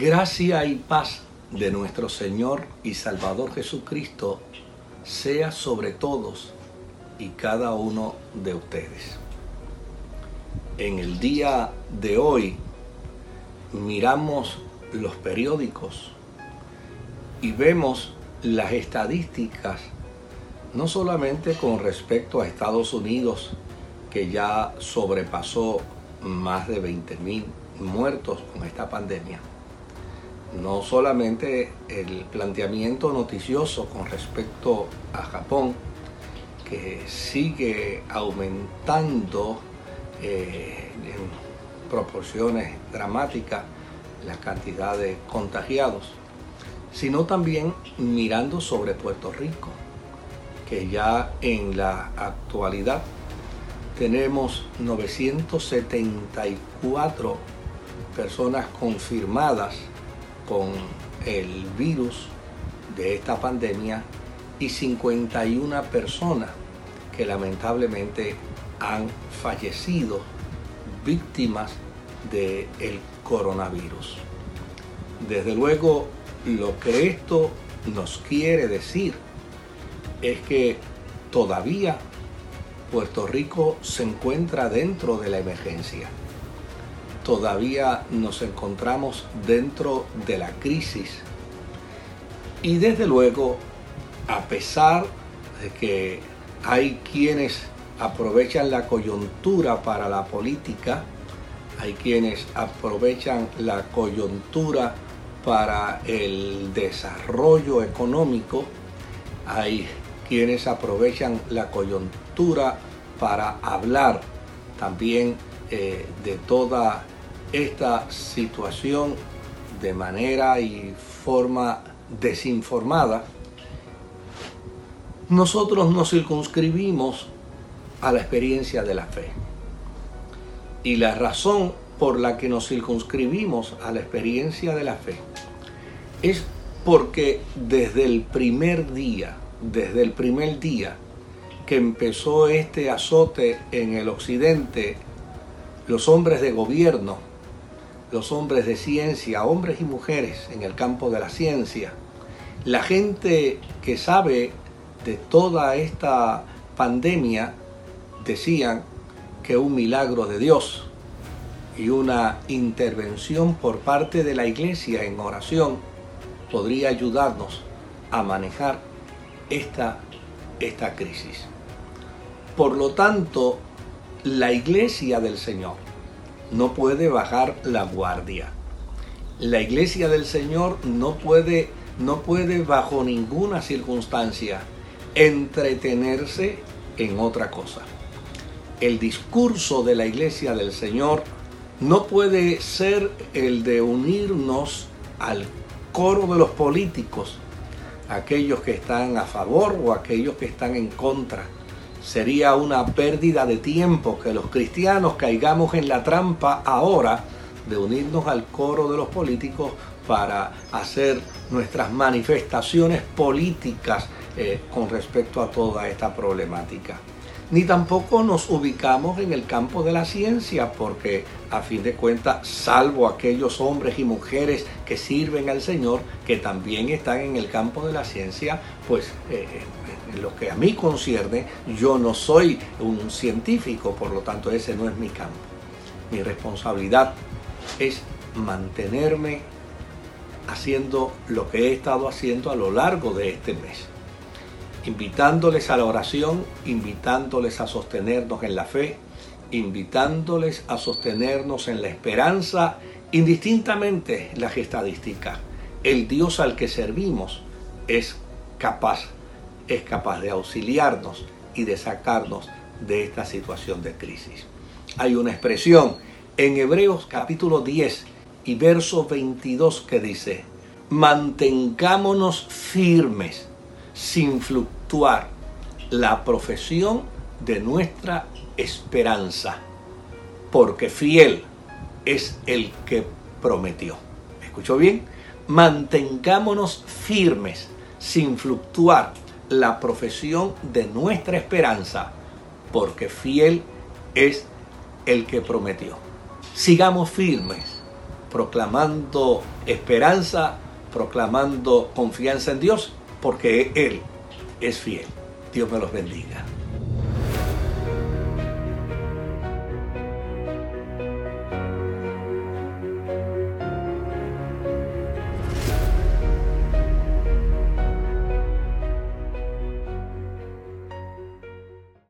Gracia y paz de nuestro Señor y Salvador Jesucristo sea sobre todos y cada uno de ustedes. En el día de hoy miramos los periódicos y vemos las estadísticas, no solamente con respecto a Estados Unidos, que ya sobrepasó más de 20.000 muertos con esta pandemia, no solamente el planteamiento noticioso con respecto a Japón, que sigue aumentando eh, en proporciones dramáticas la cantidad de contagiados, sino también mirando sobre Puerto Rico, que ya en la actualidad tenemos 974 personas confirmadas con el virus de esta pandemia y 51 personas que lamentablemente han fallecido víctimas del coronavirus. Desde luego, lo que esto nos quiere decir es que todavía Puerto Rico se encuentra dentro de la emergencia todavía nos encontramos dentro de la crisis. Y desde luego, a pesar de que hay quienes aprovechan la coyuntura para la política, hay quienes aprovechan la coyuntura para el desarrollo económico, hay quienes aprovechan la coyuntura para hablar también eh, de toda esta situación de manera y forma desinformada, nosotros nos circunscribimos a la experiencia de la fe. Y la razón por la que nos circunscribimos a la experiencia de la fe es porque desde el primer día, desde el primer día que empezó este azote en el occidente, los hombres de gobierno los hombres de ciencia, hombres y mujeres en el campo de la ciencia, la gente que sabe de toda esta pandemia, decían que un milagro de Dios y una intervención por parte de la iglesia en oración podría ayudarnos a manejar esta, esta crisis. Por lo tanto, la iglesia del Señor no puede bajar la guardia. La iglesia del Señor no puede, no puede bajo ninguna circunstancia entretenerse en otra cosa. El discurso de la iglesia del Señor no puede ser el de unirnos al coro de los políticos, aquellos que están a favor o aquellos que están en contra Sería una pérdida de tiempo que los cristianos caigamos en la trampa ahora de unirnos al coro de los políticos para hacer nuestras manifestaciones políticas eh, con respecto a toda esta problemática. Ni tampoco nos ubicamos en el campo de la ciencia, porque a fin de cuentas, salvo aquellos hombres y mujeres que sirven al Señor, que también están en el campo de la ciencia, pues eh, en lo que a mí concierne, yo no soy un científico, por lo tanto ese no es mi campo. Mi responsabilidad es mantenerme haciendo lo que he estado haciendo a lo largo de este mes. Invitándoles a la oración, invitándoles a sostenernos en la fe, invitándoles a sostenernos en la esperanza, indistintamente las estadísticas. El Dios al que servimos es capaz es capaz de auxiliarnos y de sacarnos de esta situación de crisis. Hay una expresión en Hebreos capítulo 10 y verso 22 que dice, mantengámonos firmes sin fluctuar la profesión de nuestra esperanza, porque fiel es el que prometió. ¿Escuchó bien? Mantengámonos firmes sin fluctuar la profesión de nuestra esperanza, porque fiel es el que prometió. Sigamos firmes, proclamando esperanza, proclamando confianza en Dios, porque Él es fiel. Dios me los bendiga.